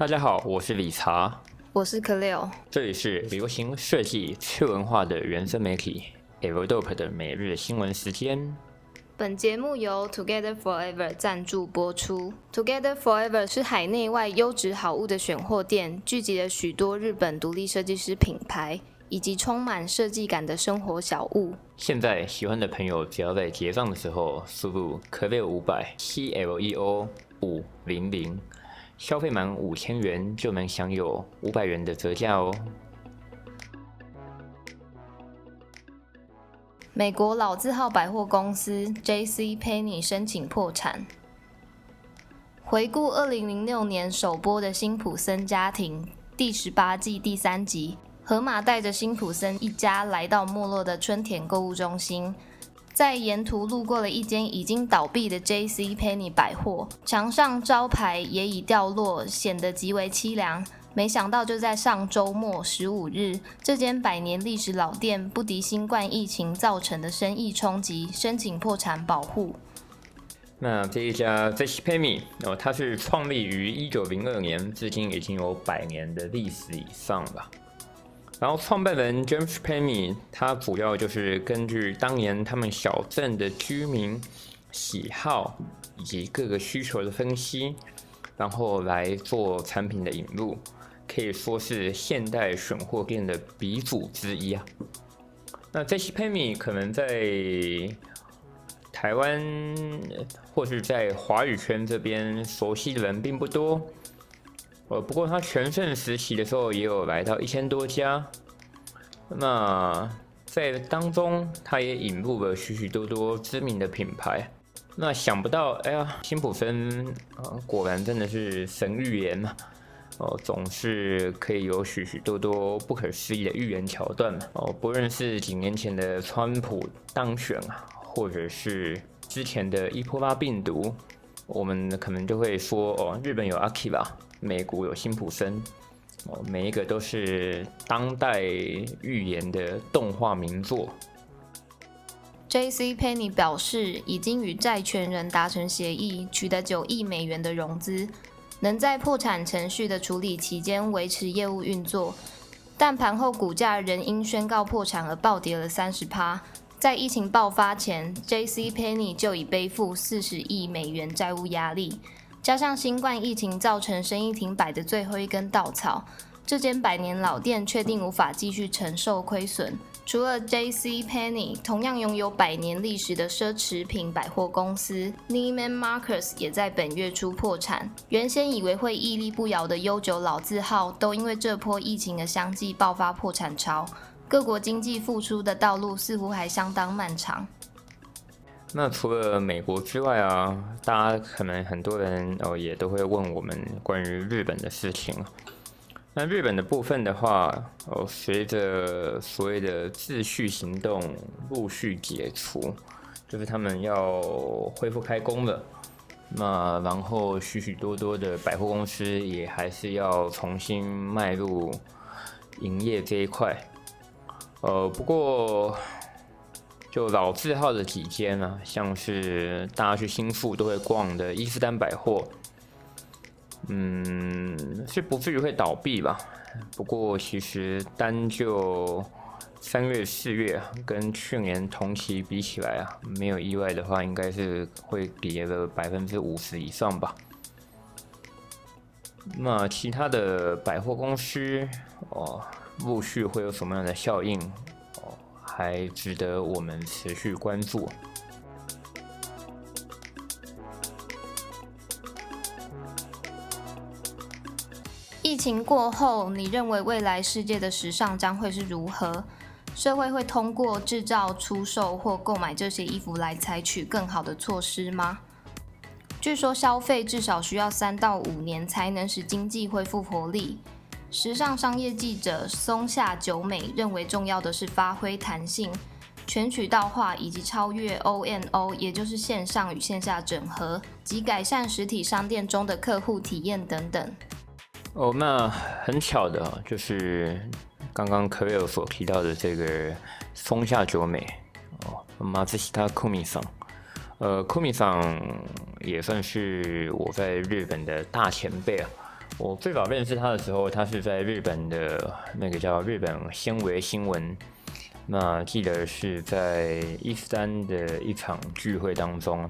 大家好，我是理查，我是 c l e o 这里是流行设计趣文化的原生媒体 Evodope 的每日新闻时间。本节目由 Together Forever 赞助播出。Together Forever 是海内外优质好物的选货店，聚集了许多日本独立设计师品牌以及充满设计感的生活小物。现在喜欢的朋友，只要在结账的时候输入 c l e o 五百 C L E O 五零零。消费满五千元就能享有五百元的折价哦。美国老字号百货公司 J.C. Penney 申请破产。回顾二零零六年首播的《辛普森家庭》第十八季第三集，河马带着辛普森一家来到没落的春田购物中心。在沿途路过了一间已经倒闭的 J.C. Penney 百货，墙上招牌也已掉落，显得极为凄凉。没想到就在上周末十五日，这间百年历史老店不敌新冠疫情造成的生意冲击，申请破产保护。那这一家 J.C. Penney 哦，它是创立于一九零二年，至今已经有百年的历史以上了。然后创办人 James Penny，他主要就是根据当年他们小镇的居民喜好以及各个需求的分析，然后来做产品的引入，可以说是现代选货店的鼻祖之一啊。那这些 Penny 可能在台湾或是在华语圈这边熟悉的人并不多。呃，不过他全盛时期的时候也有来到一千多家，那在当中他也引入了许许多多知名的品牌。那想不到，哎呀，辛普森啊，果然真的是神预言嘛！哦，总是可以有许许多多不可思议的预言桥段嘛！哦，不论是几年前的川普当选啊，或者是之前的伊波拉病毒，我们可能就会说，哦，日本有阿基吧。美股有辛普森，哦，每一个都是当代预言的动画名作。J.C. Penney 表示，已经与债权人达成协议，取得九亿美元的融资，能在破产程序的处理期间维持业务运作。但盘后股价仍因宣告破产而暴跌了三十趴。在疫情爆发前，J.C. Penney 就已背负四十亿美元债务压力。加上新冠疫情造成生意停摆的最后一根稻草，这间百年老店确定无法继续承受亏损。除了 J.C. p e n n y 同样拥有百年历史的奢侈品百货公司 Neiman Marcus 也在本月初破产。原先以为会屹立不摇的悠久老字号，都因为这波疫情的相继爆发破产潮。各国经济复苏的道路似乎还相当漫长。那除了美国之外啊，大家可能很多人哦也都会问我们关于日本的事情。那日本的部分的话，哦，随着所谓的秩序行动陆续解除，就是他们要恢复开工了。那然后许许多多的百货公司也还是要重新迈入营业这一块。呃，不过。就老字号的几间啊，像是大家去新宿都会逛的伊斯丹百货，嗯，是不至于会倒闭吧？不过其实单就三月、四月跟去年同期比起来啊，没有意外的话，应该是会跌了百分之五十以上吧。那其他的百货公司哦，陆续会有什么样的效应？哦还值得我们持续关注。疫情过后，你认为未来世界的时尚将会是如何？社会会通过制造、出售或购买这些衣服来采取更好的措施吗？据说消费至少需要三到五年才能使经济恢复活力。时尚商业记者松下久美认为，重要的是发挥弹性、全渠道化以及超越 O N O，也就是线上与线下整合及改善实体商店中的客户体验等等。哦，那很巧的，就是刚刚 k a r 所提到的这个松下久美哦，马自西他库米桑，呃，库米桑也算是我在日本的大前辈啊。我最早认识他的时候，他是在日本的那个叫日本纤维新闻。那记得是在一三的一场聚会当中，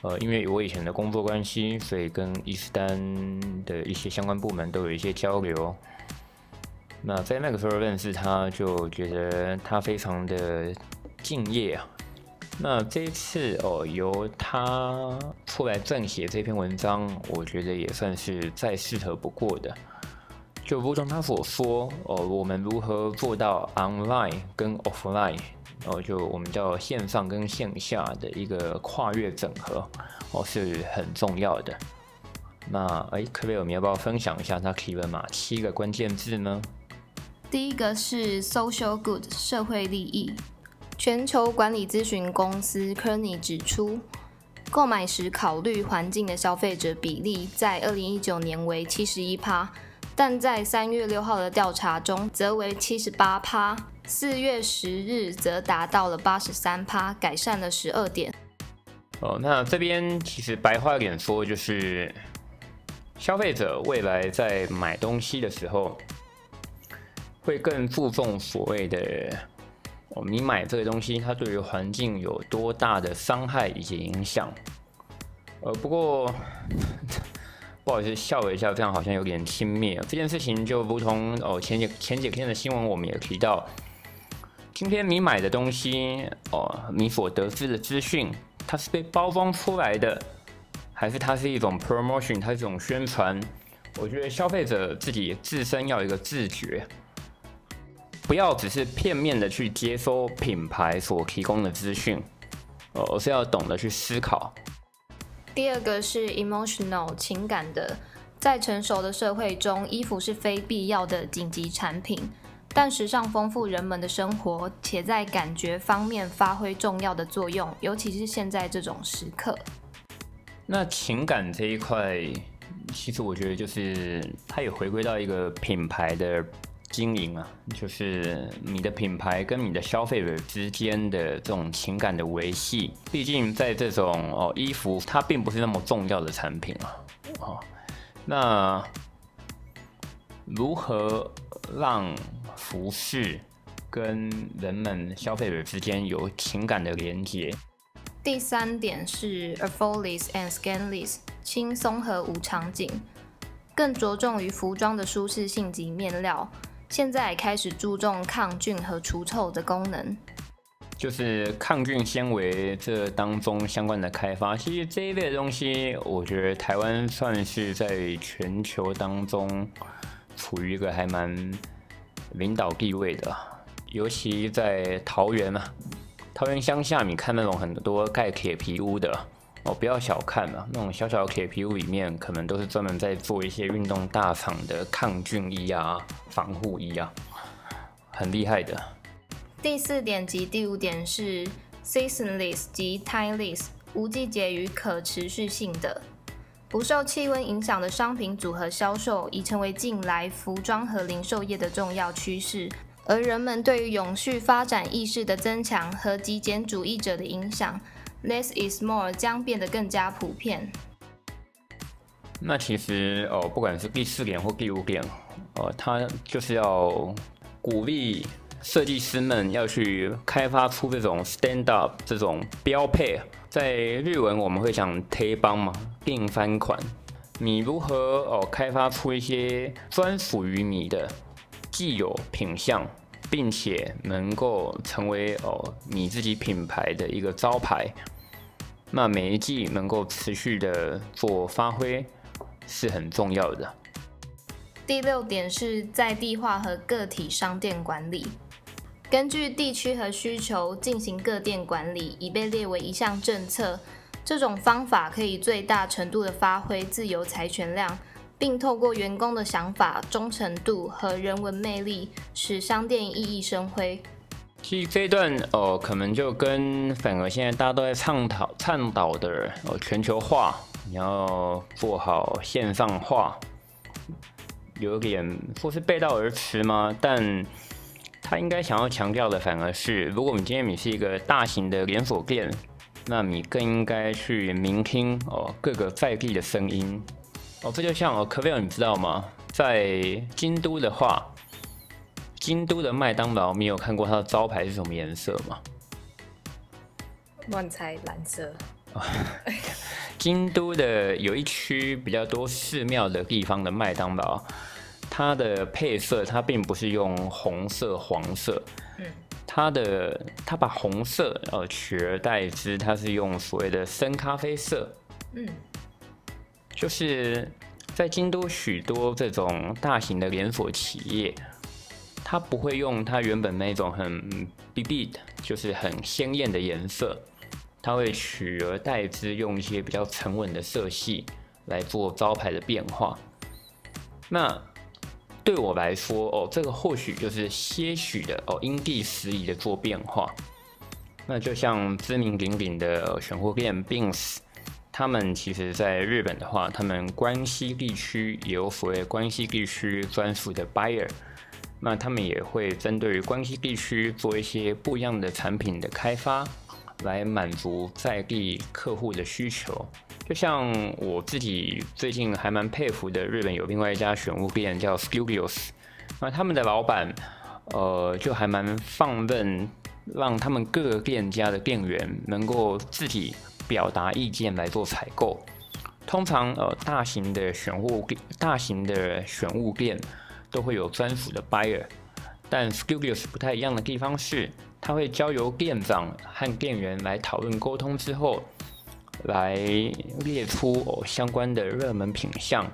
呃，因为我以前的工作关系，所以跟伊斯丹的一些相关部门都有一些交流。那在那个时候认识他，就觉得他非常的敬业啊。那这一次哦，由他出来撰写这篇文章，我觉得也算是再适合不过的。就如同他所说，哦，我们如何做到 online 跟 offline，哦，就我们叫线上跟线下的一个跨越整合，哦，是很重要的。那哎，可贝尔，你要不要分享一下他提了哪七个关键字呢？第一个是 social good 社会利益。全球管理咨询公司 Kerny 指出，购买时考虑环境的消费者比例在二零一九年为七十一趴。但在三月六号的调查中，则为七十八趴；四月十日则达到了八十三趴，改善了十二点。哦，那这边其实白话点说，就是消费者未来在买东西的时候，会更注重所谓的哦，你买这个东西它对于环境有多大的伤害以及影响。呃，不过。不好意思，笑了一下，这样好像有点轻蔑。这件事情就如同哦，前几前几天的新闻，我们也提到，今天你买的东西哦，你所得知的资讯，它是被包装出来的，还是它是一种 promotion，它是一种宣传？我觉得消费者自己自身要有一个自觉，不要只是片面的去接收品牌所提供的资讯，哦，而是要懂得去思考。第二个是 emotional 情感的，在成熟的社会中，衣服是非必要的紧急产品，但时尚丰富人们的生活，且在感觉方面发挥重要的作用，尤其是现在这种时刻。那情感这一块，其实我觉得就是它也回归到一个品牌的。经营啊，就是你的品牌跟你的消费者之间的这种情感的维系。毕竟在这种哦衣服，它并不是那么重要的产品啊。哦，那如何让服饰跟人们消费者之间有情感的连接？第三点是 affordless and scanless，轻松和无场景，更着重于服装的舒适性及面料。现在开始注重抗菌和除臭的功能，就是抗菌纤维这当中相关的开发。其实这一类的东西，我觉得台湾算是在全球当中处于一个还蛮领导地位的，尤其在桃园嘛，桃园乡下，你看那种很多盖铁皮屋的。哦，不要小看嘛，那种小小的铁皮屋里面，可能都是专门在做一些运动大厂的抗菌衣啊、防护衣啊，很厉害的。第四点及第五点是 seasonless 及 timeless，无季节与可持续性的，不受气温影响的商品组合销售，已成为近来服装和零售业的重要趋势。而人们对于永续发展意识的增强和极简主义者的影响。Less is more 将变得更加普遍。那其实哦，不管是第四点或第五点，哦，它就是要鼓励设计师们要去开发出这种 stand up 这种标配。在日文我们会讲贴帮嘛，定番款。你如何哦开发出一些专属于你的既有品相，并且能够成为哦你自己品牌的一个招牌？那每一季能够持续的做发挥是很重要的。第六点是在地化和个体商店管理，根据地区和需求进行各店管理，已被列为一项政策。这种方法可以最大程度的发挥自由财权量，并透过员工的想法、忠诚度和人文魅力，使商店熠熠生辉。其实这一段哦，可能就跟反而现在大家都在倡导倡导的哦全球化，你要做好线上化，有点说是背道而驰吗？但他应该想要强调的反而是，如果你今天你是一个大型的连锁店，那你更应该去聆听哦各个在地的声音，哦，这就像哦，可菲尔，你知道吗？在京都的话，京都的麦当劳，你有看过它的招牌是什么颜色吗？乱猜，蓝色。京都的有一区比较多寺庙的地方的麦当劳，它的配色它并不是用红色、黄色，嗯，它的它把红色呃取而代之，它是用所谓的深咖啡色，嗯，就是在京都许多这种大型的连锁企业，它不会用它原本那种很 b b 的，就是很鲜艳的颜色。它会取而代之，用一些比较沉稳的色系来做招牌的变化。那对我来说，哦，这个或许就是些许的哦，因地时宜的做变化。那就像知名鼎鼎的选货店 Beams，他们其实在日本的话，他们关西地区也有所谓关西地区专属的 buyer，那他们也会针对于关西地区做一些不一样的产品的开发。来满足在地客户的需求，就像我自己最近还蛮佩服的，日本有另外一家选物店叫 Studios，那他们的老板，呃，就还蛮放任，让他们各个店家的店员能够自己表达意见来做采购。通常，呃，大型的选物、大型的选物店都会有专属的 buyer，但 Studios 不太一样的地方是。他会交由店长和店员来讨论沟通之后，来列出哦相关的热门品项。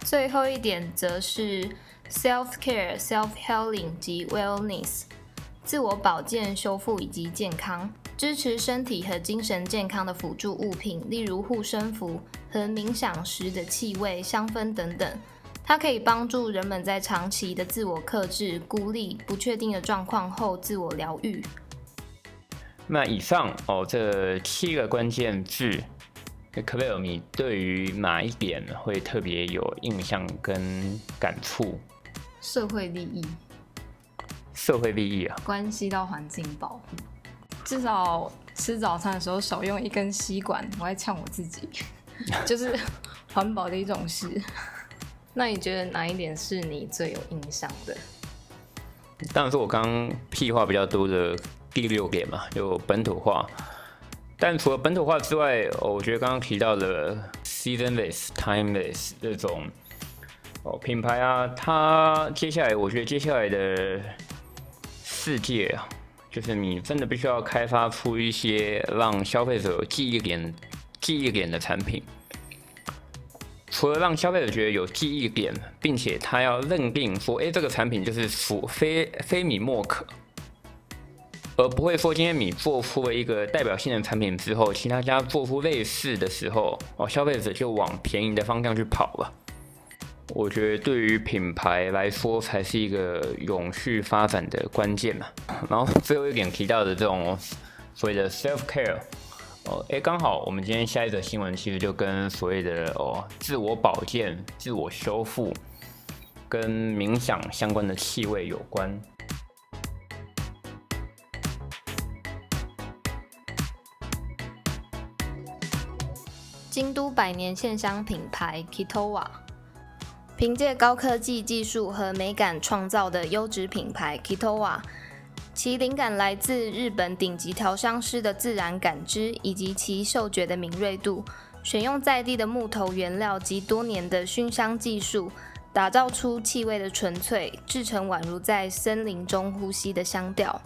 最后一点则是 self care、self healing 及 wellness，自我保健、修复以及健康，支持身体和精神健康的辅助物品，例如护身符和冥想时的气味、香氛等等。它可以帮助人们在长期的自我克制、孤立、不确定的状况后自我疗愈。那以上哦，这七个关键字，可贝尔，你对于哪一点会特别有印象跟感触？社会利益。社会利益啊，关系到环境保护。至少吃早餐的时候少用一根吸管，我还呛我自己，就是环保的一种事。那你觉得哪一点是你最有印象的？当然是我刚屁话比较多的第六点嘛，就本土化。但除了本土化之外，我觉得刚刚提到的 seasonless、timeless 这种哦品牌啊，它接下来我觉得接下来的世界啊，就是你真的必须要开发出一些让消费者记忆点、记忆点的产品。除了让消费者觉得有记忆点，并且他要认定说，哎，这个产品就是非非非米莫可，而不会说今天米做出了一个代表性的产品之后，其他家做出类似的时候，哦，消费者就往便宜的方向去跑了。我觉得对于品牌来说，才是一个永续发展的关键嘛。然后最后一点提到的这种所谓的 self care。哦，哎，刚好我们今天下一则新闻其实就跟所谓的哦自我保健、自我修复跟冥想相关的气味有关。京都百年线香品牌 Kitowa，凭借高科技技术和美感创造的优质品牌 Kitowa。其灵感来自日本顶级调香师的自然感知，以及其嗅觉的敏锐度。选用在地的木头原料及多年的熏香技术，打造出气味的纯粹，制成宛如在森林中呼吸的香调。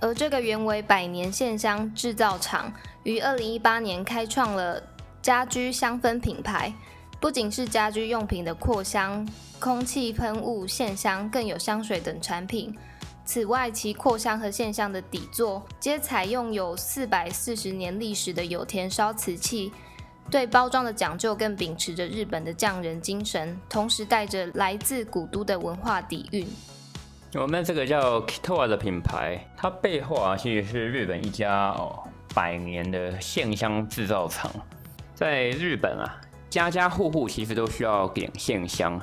而这个原为百年线香制造厂，于二零一八年开创了家居香氛品牌，不仅是家居用品的扩香、空气喷雾、线香，更有香水等产品。此外，其扩香和线香的底座皆采用有四百四十年历史的有田烧瓷器，对包装的讲究更秉持着日本的匠人精神，同时带着来自古都的文化底蕴。我们这个叫 Kitoa 的品牌，它背后啊其实是日本一家哦百年的线香制造厂。在日本啊，家家户户其实都需要点线香。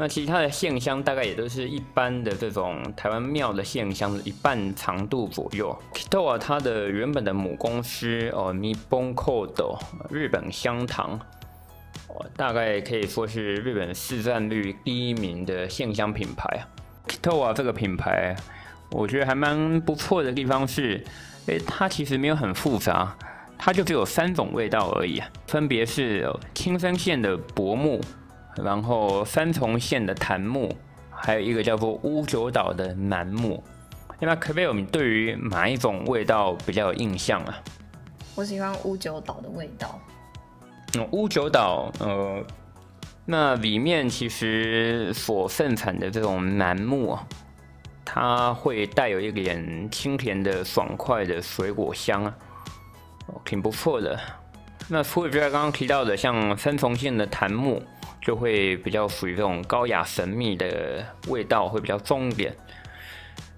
那其他的线香大概也都是一般的这种台湾庙的线香的一半长度左右。Kitowa 它的原本的母公司哦，Nippon Code 日本香堂，哦，大概可以说是日本市占率第一名的线香品牌。Kitowa 这个品牌，我觉得还蛮不错的地方是，诶，它其实没有很复杂，它就只有三种味道而已，分别是青森县的薄木，然后三重县的檀木，还有一个叫做乌九岛的楠木。那么 k v i l 你对于哪一种味道比较有印象啊？我喜欢乌九岛的味道。嗯，乌九岛，呃，那里面其实所盛产的这种楠木啊，它会带有一点清甜的、爽快的水果香啊，哦，挺不错的。那除了刚刚提到的，像三重县的檀木，就会比较属于这种高雅神秘的味道，会比较重一点。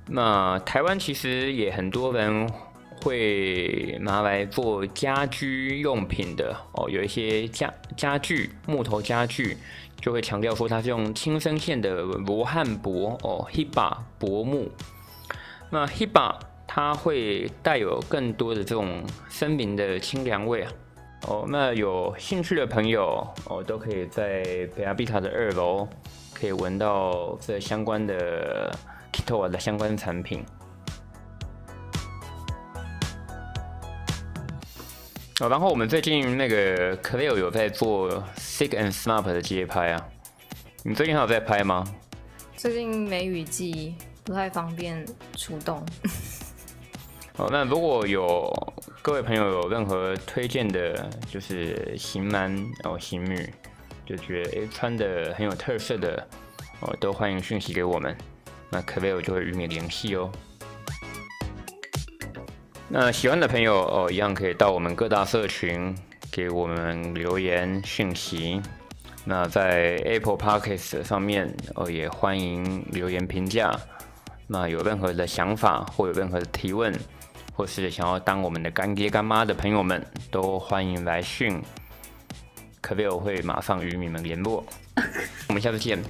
那台湾其实也很多人会拿来做家居用品的哦，有一些家家具木头家具就会强调说它是用青森县的罗汉柏哦，Hiba 柏木。那 Hiba 它会带有更多的这种森林的清凉味啊哦，那有兴趣的朋友哦都可以在北阿比塔的二楼可以闻到这相关的。的相关产品。哦，然后我们最近那个 Cleo 有在做 Sick and Snap 的街拍啊，你最近还有在拍吗？最近梅雨季不太方便出动。哦，那如果有各位朋友有任何推荐的，就是型男哦型女，就觉得诶穿的很有特色的哦，都欢迎讯息给我们。那 k v i l 就会与你联系哦。那喜欢的朋友哦，一样可以到我们各大社群给我们留言讯息。那在 Apple Podcast 上面哦，也欢迎留言评价。那有任何的想法或有任何的提问，或是想要当我们的干爹干妈的朋友们，都欢迎来讯 k v i l 会马上与你们联络。我们下次见。